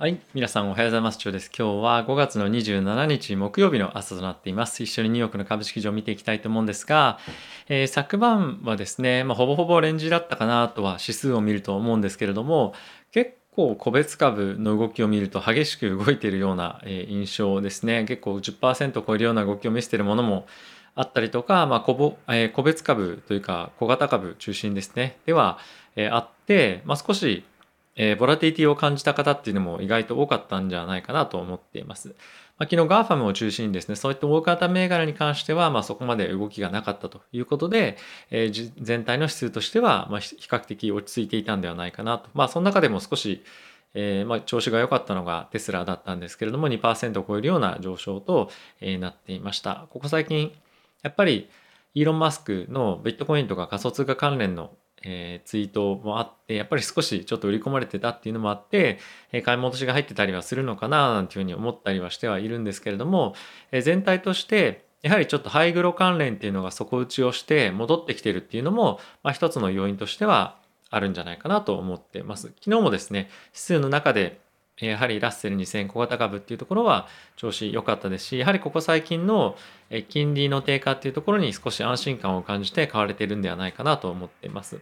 はい。皆さんおはようございます。今日です。今日は5月の27日木曜日の朝となっています。一緒にニューヨークの株式場を見ていきたいと思うんですが、えー、昨晩はですね、まあ、ほぼほぼレンジだったかなとは指数を見ると思うんですけれども、結構個別株の動きを見ると激しく動いているような、印象ですね。結構10%超えるような動きを見せているものもあったりとか、まあ個ぼえー、個別株というか小型株中心ですね。では、えー、あって、まあ、少しえー、ボラティティを感じた方っていうのも意外と多かったんじゃないかなと思っています。まあ、昨日 GAFAM を中心にですね、そういった大型銘柄に関しては、まあ、そこまで動きがなかったということで、えー、全体の指数としては、まあ、比較的落ち着いていたんではないかなと。まあ、その中でも少し、えー、まあ、調子が良かったのがテスラだったんですけれども、2%を超えるような上昇と、えー、なっていました。ここ最近、やっぱり、イーロン・マスクのビットコインとか仮想通貨関連のえー、ツイートもあって、やっぱり少しちょっと売り込まれてたっていうのもあって、えー、買い戻しが入ってたりはするのかななんていうふうに思ったりはしてはいるんですけれども、えー、全体として、やはりちょっとハイグロ関連っていうのが底打ちをして戻ってきてるっていうのも、まあ、一つの要因としてはあるんじゃないかなと思ってます。昨日もですね、指数の中でやはりラッセル2000小型株っていうところは調子良かったですし、やはりここ最近の金利の低下っていうところに少し安心感を感じて買われているんではないかなと思っています。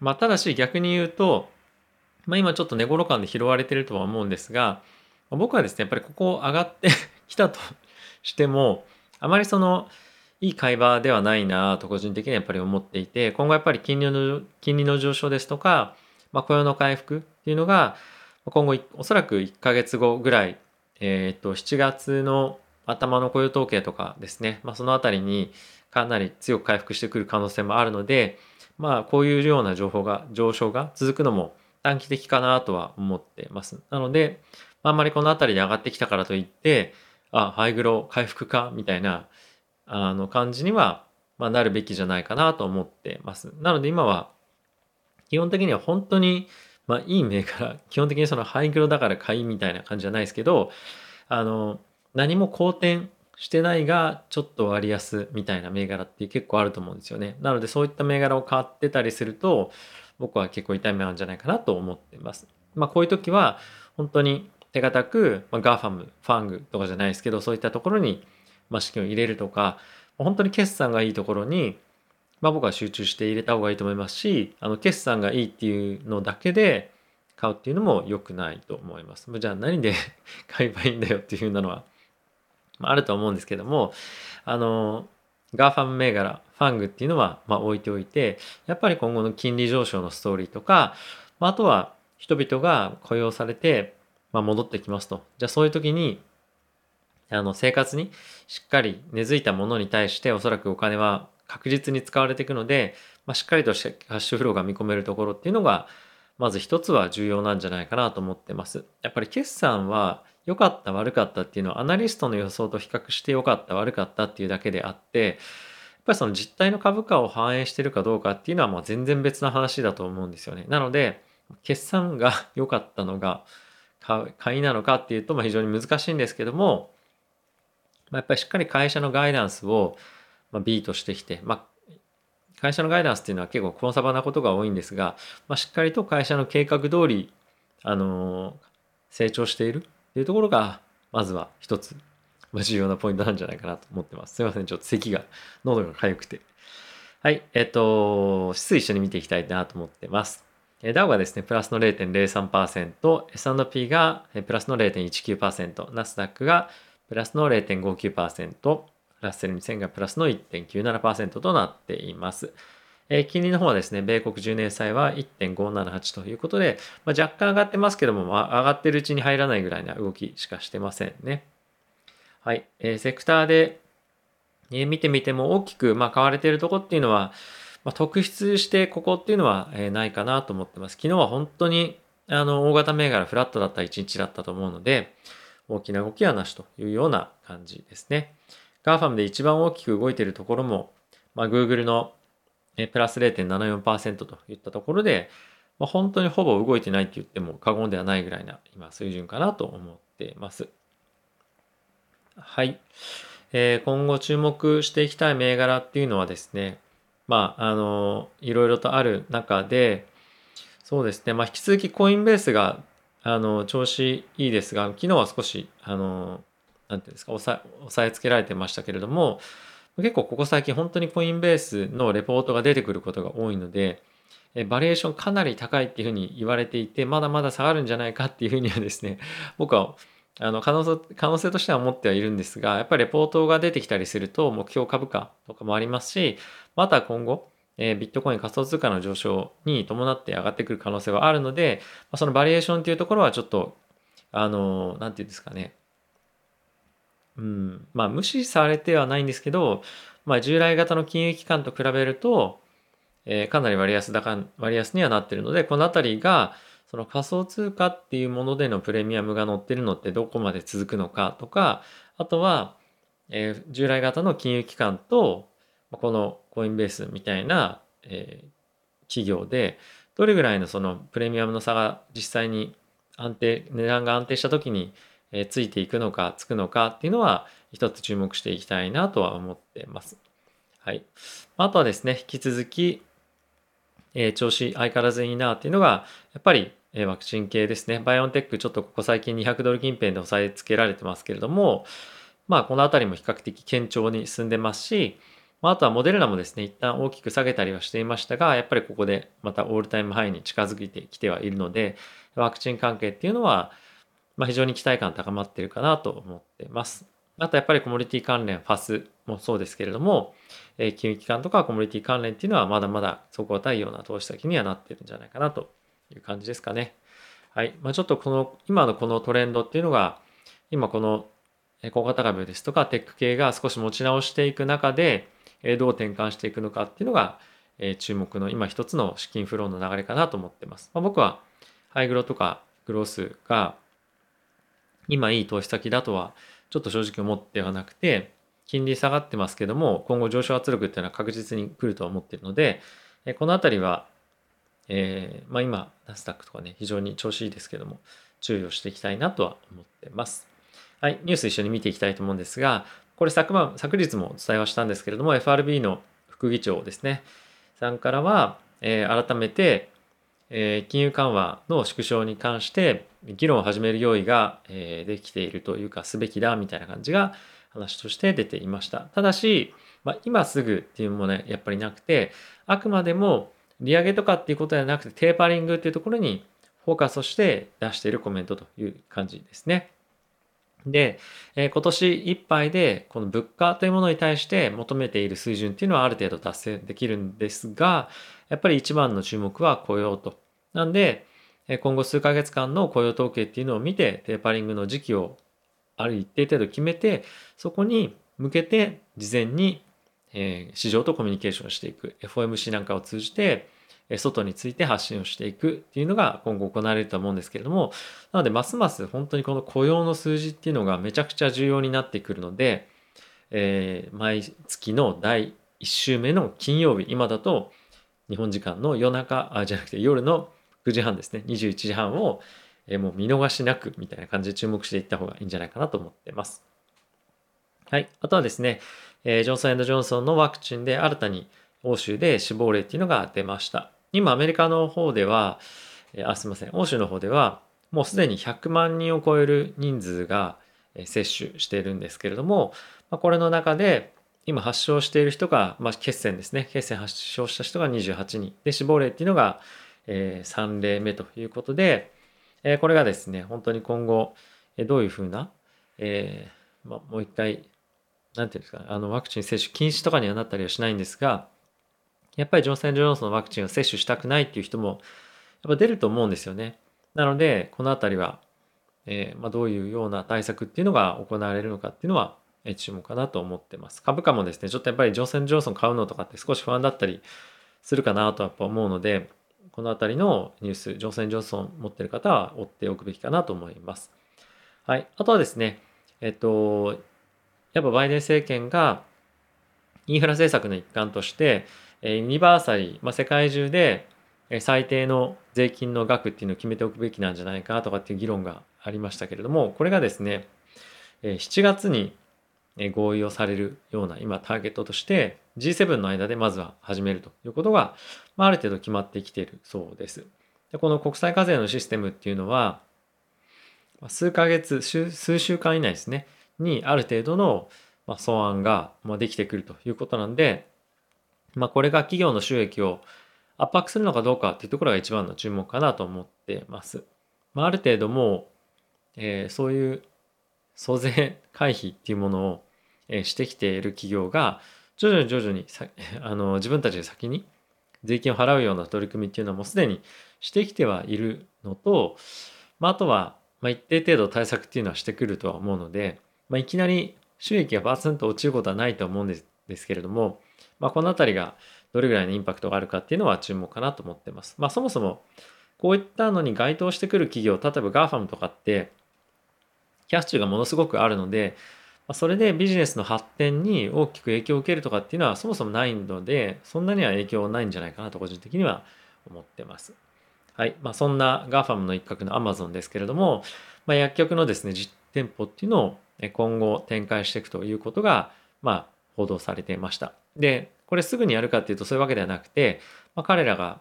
まあ、ただし逆に言うと、まあ、今ちょっと寝頃感で拾われてるとは思うんですが、僕はですね、やっぱりここ上がって きたとしても、あまりその、いい会話ではないなと個人的にはやっぱり思っていて、今後やっぱり金利の、金利の上昇ですとか、まあ、雇用の回復っていうのが、今後おそらく1ヶ月後ぐらい、えっ、ー、と、7月の頭の雇用統計とかですね、まあ、そのあたりにかなり強く回復してくる可能性もあるので、まあ、こういうような情報が、上昇が続くのも短期的かなとは思ってます。なので、あんまりこのあたりで上がってきたからといって、あ、ハイグロ回復かみたいな、あの感じには、まあ、なるべきじゃないかなと思ってます。なので今は、基本的には本当に、まあ、いい銘柄、基本的にそのハイグロだから買いみたいな感じじゃないですけど、あの、何も好転してないがちょっと割安みたいな銘柄って結構あると思うんですよね。なのでそういった銘柄を買ってたりすると僕は結構痛い目なんじゃないかなと思ってます。まあこういう時は本当に手堅く、まあ、 GAFAM、FANG とかじゃないですけどそういったところに、ま、資金を入れるとか本当に決算がいいところに、まあ、僕は集中して入れた方がいいと思いますしあの決算がいいっていうのだけで買うっていうのも良くないと思います。じゃあ何で 買えばいいんだよっていうふうなのはまあると思うんですけども、あの、 GAFAM 銘柄、 FANG っていうのは、ま、置いておいて、やっぱり今後の金利上昇のストーリーとか、まあ、とは人々が雇用されて、ま、戻ってきますと。じゃあそういう時に、あの、生活にしっかり根付いたものに対しておそらくお金は確実に使われていくので、まあ、しっかりとしてキャッシュフローが見込めるところっていうのが、まず一つは重要なんじゃないかなと思ってます。やっぱり決算は良かった悪かったっていうのはアナリストの予想と比較して良かった悪かったっていうだけであってやっぱりその実態の株価を反映してるかどうかっていうのはまあ全然別な話だと思うんですよね。なので決算が良かったのが買いなのかっていうとま非常に難しいんですけども、ま、やっぱりしっかり会社のガイダンスをまあ B としてきて、まあ、会社のガイダンスっていうのは結構コンサバなことが多いんですが、まあ、しっかりと会社の計画通り、あのー、成長しているっていうところが、まずは一つ、まあ、重要なポイントなんじゃないかなと思ってます。すいません、ちょっと咳が、喉が痒くて。はい、えっ、と、指数一緒に見ていきたいなと思ってます。ダウがですね、プラスの0.03%、S&P がプラスの0.19%、ナスダックがプラスの0.59%、ラッセル2000がプラスの1.97%となっています。えー、金利の方はですね、米国10年債は1.578ということで、まあ、若干上がってますけども、まあ、上がってるうちに入らないぐらいな動きしかしてませんね。はい。えー、セクターで、えー、見てみても大きく、まあ、買われているところっていうのは、まあ、特筆してここっていうのは、えー、ないかなと思ってます。昨日は本当にあの大型銘柄フラットだった一日だったと思うので、大きな動きはなしというような感じですね。 GAFAM で一番大きく動いているところも、まあ、Google のプラス0.74%といったところで、まあ、本当にほぼ動いてないって言っても過言ではないぐらいな今水準かなと思っています。はい。えー、今後注目していきたい銘柄っていうのはですね、まあ、あの、いろいろとある中で、そうですね、まあ、引き続きコインベースがあの調子いいですが昨日は少しあのなんていうんですか押さえつけられてましたけれども結構ここ最近本当にコインベースのレポートが出てくることが多いのでバリエーションかなり高いっていうふうに言われていてまだまだ下がるんじゃないかっていうふうにはですね 僕はあの可能性可能性としては思ってはいるんですがやっぱりレポートが出てきたりすると目標株価とかもありますしまた今後えビットコイン仮想通貨の上昇に伴って上がってくる可能性はあるので、まそのバリエーションっていうところはちょっと、あの、なんていうんですかね。うん、まあ無視されてはないんですけど、まあ従来型の金融機関と比べると、えー、かなり割安高、割安にはなってるので、このあたりが、その仮想通貨っていうものでのプレミアムが乗ってるのってどこまで続くのかとか、あとは、えー、従来型の金融機関とこのコインベースみたいな、えー、企業でどれぐらいのそのプレミアムの差が実際に安定値段が安定した時に、え、ついていくのかつくのかっていうのは一つ注目していきたいなとは思ってます。はい、あとはですね引き続き、え、調子相変わらずいいなっていうのがやっぱりワクチン系ですね。バイオンテックちょっとここ最近200ドル近辺で押さえつけられてますけれども、まあこのあたりも比較的堅調に進んでますし、まあ、あとはモデルナもですね、一旦大きく下げたりはしていましたが、やっぱりここでまたオールタイムハイに近づいてきてはいるので、ワクチン関係っていうのは、まあ、非常に期待感高まってるかなと思ってます。あとやっぱりコモディティ関連、ファスもそうですけれども、えー、金融機関とかコモディティ関連っていうのはまだまだ底堅いような投資先にはなってるんじゃないかなという感じですかね。はい。まあ、ちょっとこの、今のこのトレンドっていうのが、今この小型株ですとかテック系が少し持ち直していく中で、どう転換していくのかっていうのが、注目の今一つの資金フローの流れかなと思ってます。まあ、僕はハイグロとかグロースが今いい投資先だとはちょっと正直思ってはなくて、金利下がってますけども、今後上昇圧力っていうのは確実に来るとは思ってるので、このあたりは、えー、まあ今、ナスダックとかね、非常に調子いいですけども、注意をしていきたいなとは思ってます。はい、ニュース一緒に見ていきたいと思うんですが、これ昨晩、昨日もお伝えはしたんですけれども、FRB の副議長ですね、さんからは、えー、改めて、え、金融緩和の縮小に関して議論を始める用意が、え、できているというか、すべきだみたいな感じが話として出ていました。ただし、まあ、今すぐっていうのもね、やっぱりなくて、あくまでも利上げとかっていうことではなくて、テーパリングっていうところにフォーカスをして出しているコメントという感じですね。で、え、今年いっぱいでこの物価というものに対して求めている水準っていうのはある程度達成できるんですが、やっぱり一番の注目は雇用と。なんで、今後数ヶ月間の雇用統計っていうのを見て、テーパリングの時期をある一定程度決めて、そこに向けて事前に、市場とコミュニケーションしていく。FOMC なんかを通じて、外について発信をしていくっていうのが今後行われると思うんですけれども、なのでますます本当にこの雇用の数字っていうのがめちゃくちゃ重要になってくるので、えー、毎月の第1週目の金曜日、今だと日本時間の夜中、あじゃなくて夜の9時半ですね、21時半を、え、もう見逃しなくみたいな感じで注目していった方がいいんじゃないかなと思ってます。はい。あとはですね、え、ジョンソンジョンソンのワクチンで新たに欧州で死亡例っていうのが出ました。今アメリカの方では、えあ、すみません、欧州の方では、もうすでに100万人を超える人数が接種しているんですけれども、まこれの中で、今発症している人が、まあ、血栓ですね。血栓発症した人が28人。で、死亡例っていうのが、えー、3例目ということで、えー、これがですね、本当に今後、えー、どういうふうな、えーまあ、もう一回、なんていうんですか、あの、ワクチン接種禁止とかにはなったりはしないんですが、やっぱりジョンソン・ジョンソンのワクチンを接種したくないっていう人もやっぱ出ると思うんですよね。なので、このあたりは、えー、まあ、どういうような対策っていうのが行われるのかっていうのは、注目かなと思ってます。株価もですね、ちょっとやっぱりジョンソン・ジョンソン買うのとかって少し不安だったりするかなとやっぱ思うので、このあたりのニュース、ジョンソン・ジョンソン持ってる方は追っておくべきかなと思います。はい。あとはですね、えっと、やっぱバイデン政権がインフラ政策の一環として、ユニバーサリー、まあ、世界中で最低の税金の額っていうのを決めておくべきなんじゃないかとかっていう議論がありましたけれども、これがですね、7月に合意をされるような今ターゲットとして G7 の間でまずは始めるということが、まあ、ある程度決まってきているそうです。でこの国際課税のシステムっていうのは、数ヶ月数週間以内ですねにある程度の草案ができてくるということなんで、まあ、これが企業の収益を圧迫するのかどうかっていうところが一番の注目かなと思ってます。まあ、ある程度もう、えー、そういう租税回避っていうものを、してきている企業が徐々に徐々に あの自分たちで先に税金を払うような取り組みっていうのはもうすでにしてきてはいるのと、まあ、あとは、まあ、一定程度対策っていうのはしてくるとは思うので、まあ、いきなり収益がバツンと落ちることはないと思うんですですけれども、まあ、この辺りがどれぐらいのインパクトがあるかっていうのは注目かなと思ってます。まあ、そもそもこういったのに該当してくる企業例えば GAFAM とかってキャッシュがものすごくあるのでそれでビジネスの発展に大きく影響を受けるとかっていうのはそもそもないのでそんなには影響ないんじゃないかなと個人的には思ってます。はいまあ、そんな GAFAM の一角の Amazon ですけれども、まあ、薬局のですね実店舗っていうのを今後展開していくということが、まあ、報道されていました。でこれすぐにやるかっていうとそういうわけではなくて、まあ、彼らが、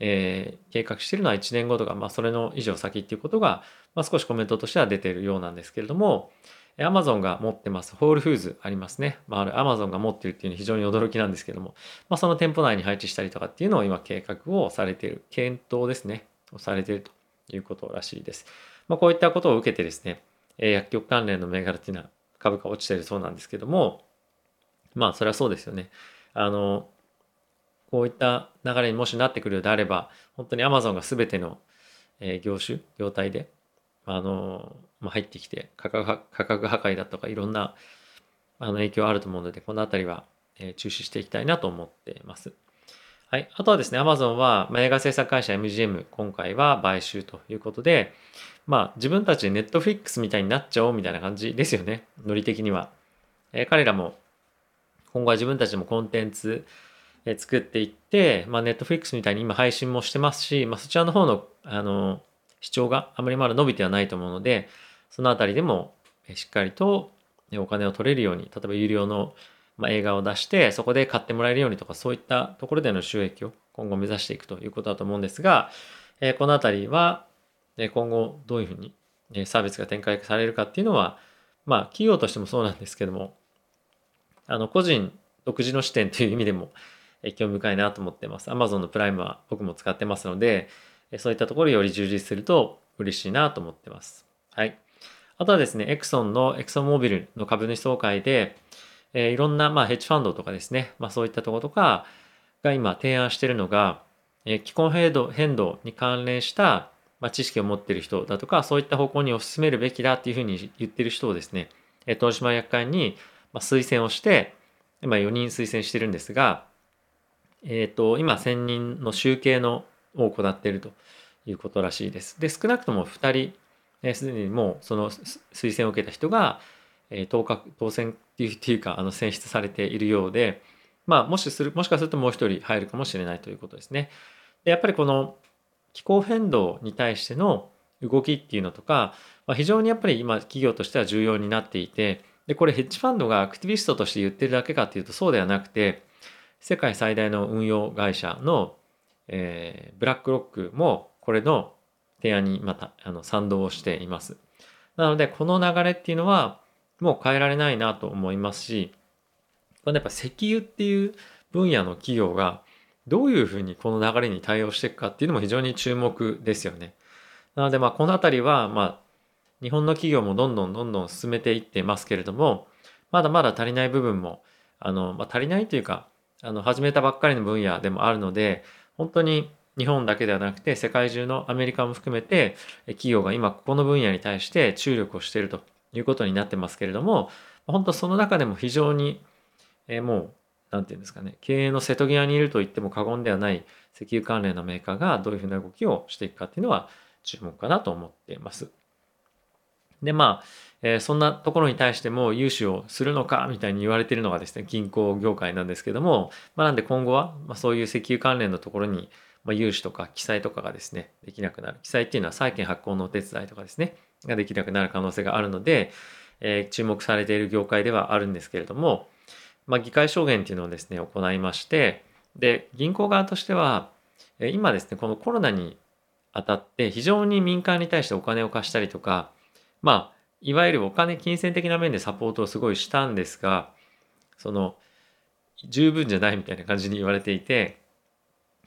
えー、計画しているのは1年後とか、まあ、それの以上先っていうことが、まあ、少しコメントとしては出ているようなんですけれども、アマゾンが持ってます、ホールフーズありますね。まあ、あるアマゾンが持ってるっていうのは非常に驚きなんですけども、まあ、その店舗内に配置したりとかっていうのを今計画をされている、検討ですね、をされているということらしいです。まあ、こういったことを受けてですね、薬局関連の銘柄っていうのは株価落ちてるそうなんですけども、まあ、それはそうですよね。あの、こういった流れにもしなってくるようであれば、本当にアマゾンが全ての業種、業態で、あの、まあ、入ってきて価格価格破壊だとかいろんなあの影響あると思うのでこの辺りは、えー、注視していきたいなと思っています。はい、あとはですね Amazon は、まあ、映画制作会社 MGM 今回は買収ということでまあ自分たちで Netflix みたいになっちゃおうみたいな感じですよねノリ的には。えー、彼らも今後は自分たちもコンテンツえ作っていって、まあ、Netflix みたいに今配信もしてますし、まあ、そちらの方のあの視聴があまりまだ伸びてはないと思うので、そのあたりでもしっかりとお金を取れるように、例えば有料の映画を出して、そこで買ってもらえるようにとか、そういったところでの収益を今後目指していくということだと思うんですが、このあたりは今後どういうふうにサービスが展開されるかっていうのは、まあ企業としてもそうなんですけども、あの個人独自の視点という意味でも興味深いなと思ってます。Amazon のプライムは僕も使ってますので、そういったところより充実すると嬉しいなと思ってます。はい。あとはですね、エクソンのエクソンモービルの株主総会で、えー、いろんな、まあ、ヘッジファンドとかですね、まあ、そういったところとかが今提案しているのが、えー、気候変動変動に関連した、まあ、知識を持っている人だとか、そういった方向に推し進めるべきだっていうふうに言ってる人をですね、えー、東島役会に、まあ、推薦をして、今4人推薦してるんですが、えっ、ー、と、今1000人の集計のを行っているということらしいです。で、少なくとも2人、す、で、にもうその推薦を受けた人が、え、当確当選っていうていうかあの選出されているようで、まあ、もしするもしかするともう一人入るかもしれないということですね。でやっぱりこの気候変動に対しての動きっていうのとか、まあ、非常にやっぱり今企業としては重要になっていてでこれヘッジファンドがアクティビストとして言ってるだけかっていうとそうではなくて世界最大の運用会社のえー、ブラックロックもこれの提案にまたあの賛同をしています。なのでこの流れっていうのはもう変えられないなと思いますしこれやっぱ石油っていう分野の企業がどういうふうにこの流れに対応していくかっていうのも非常に注目ですよね。なのでまあこの辺りはまあ日本の企業もどんどんどんどん進めていってますけれどもまだまだ足りない部分もあの、まあ、足りないというかあの始めたばっかりの分野でもあるので本当に日本だけではなくて世界中のアメリカも含めて企業が今ここの分野に対して注力をしているということになってますけれども本当その中でも非常に、えもう何て言うんですかね経営の瀬戸際にいると言っても過言ではない石油関連のメーカーがどういうふうな動きをしていくかっていうのは注目かなと思っています。でまあ、えー、そんなところに対しても融資をするのかみたいに言われているのがですね銀行業界なんですけども、まあ、なんで今後は、まあ、そういう石油関連のところに、まあ、融資とか記載とかがですねできなくなる。記載っていうのは債券発行のお手伝いとかですねができなくなる可能性があるので、えー、注目されている業界ではあるんですけれども、まあ、議会証言っていうのをですね行いましてで銀行側としては今ですねこのコロナにあたって非常に民間に対してお金を貸したりとかまあいわゆるお金金銭的な面でサポートをすごいしたんですがその十分じゃないみたいな感じに言われていて、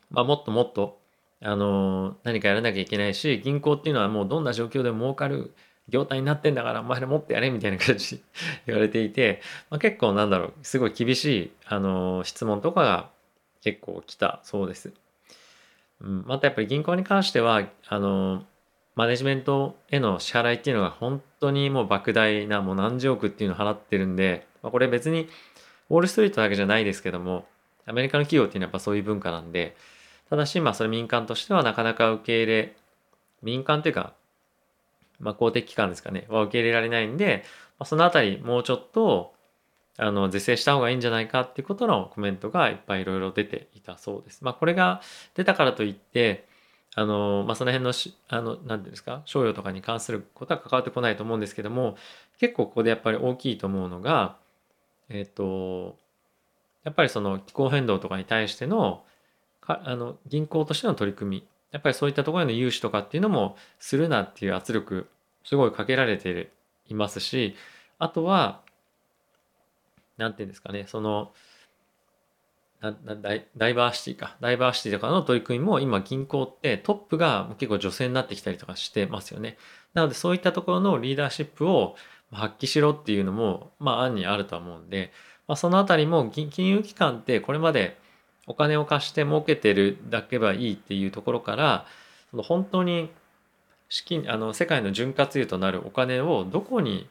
まあ、もっともっとあの何かやらなきゃいけないし銀行っていうのはもうどんな状況でも儲かる業態になってんだからお前ら持ってやれみたいな感じ 言われていて、まあ、結構なんだろうすごい厳しいあの質問とかが結構来たそうです。うん、またやっぱり銀行に関してはあのマネジメントへの支払いっていうのが本当にもう莫大なもう何十億っていうのを払ってるんで、まあ、これ別にウォールストリートだけじゃないですけどもアメリカの企業っていうのはやっぱそういう文化なんでただしまあそれ民間としてはなかなか受け入れ民間というかまあ、公的機関ですかねは受け入れられないんで、まあ、そのあたりもうちょっとあの是正した方がいいんじゃないかっていうことのコメントがいっぱいいろいろ出ていたそうです。まあ、これが出たからといってあの、まあ、その辺のあの何て言うんですか賞与とかに関することは関わってこないと思うんですけども結構ここでやっぱり大きいと思うのがえっ、とやっぱりその気候変動とかに対してのかあの銀行としての取り組みやっぱりそういったところへの融資とかっていうのもするなっていう圧力すごいかけられていますしあとは何て言うんですかねそのダイダイバーシティか。ダイバーシティとかの取り組みも今銀行ってトップが結構女性になってきたりとかしてますよね。なのでそういったところのリーダーシップを発揮しろっていうのもまあ案にあるとは思うんで、まあ、そのあたりも金融機関ってこれまでお金を貸して儲けてるだけばいいっていうところからその本当に資金あの世界の潤滑油となるお金をどこに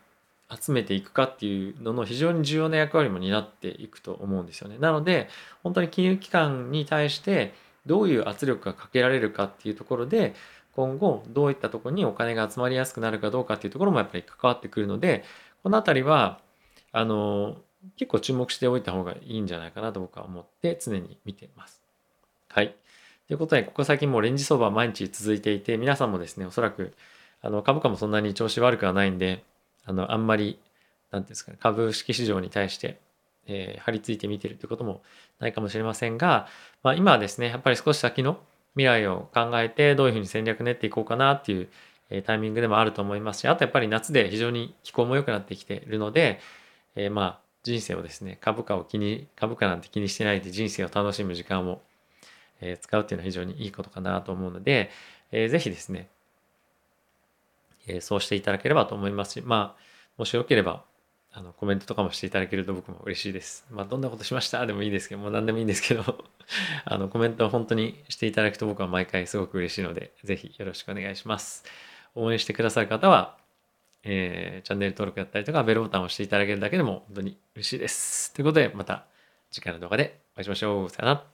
集めていくかっていうのの非常に重要な役割も担っていくと思うんですよね。なので本当に金融機関に対してどういう圧力がかけられるかっていうところで今後どういったところにお金が集まりやすくなるかどうかっていうところもやっぱり関わってくるのでこの辺りはあの結構注目しておいた方がいいんじゃないかなと僕は思って常に見ています。はい。ということで、ここ最近もレンジ相場毎日続いていて、皆さんもですね、おそらくあの株価もそんなに調子悪くはないんで、あのあんまり、なんていうんですかね、株式市場に対して、えー、張り付いて見てるということもないかもしれませんが、まあ、今はですね、やっぱり少し先の未来を考えて、どういうふうに戦略練っていこうかなっていう、タイミングでもあると思いますし、あとやっぱり夏で非常に気候も良くなってきているので、えー、まあ、人生をですね、株価を気に、株価なんて気にしてないで人生を楽しむ時間を、え、使うっていうのは非常にいいことかなと思うので、えー、ぜひですね、え、そうしていただければと思いますし、まあ、もしよければ、あの、コメントとかもしていただけると僕も嬉しいです。まあ、どんなことしました？でもいいですけど、もう何でもいいんですけど あの、コメントを本当にしていただくと僕は毎回すごく嬉しいので、ぜひよろしくお願いします。応援してくださる方は、えー、チャンネル登録だったりとか、ベルボタンを押していただけるだけでも本当に嬉しいです。ということで、また次回の動画でお会いしましょう。さよなら。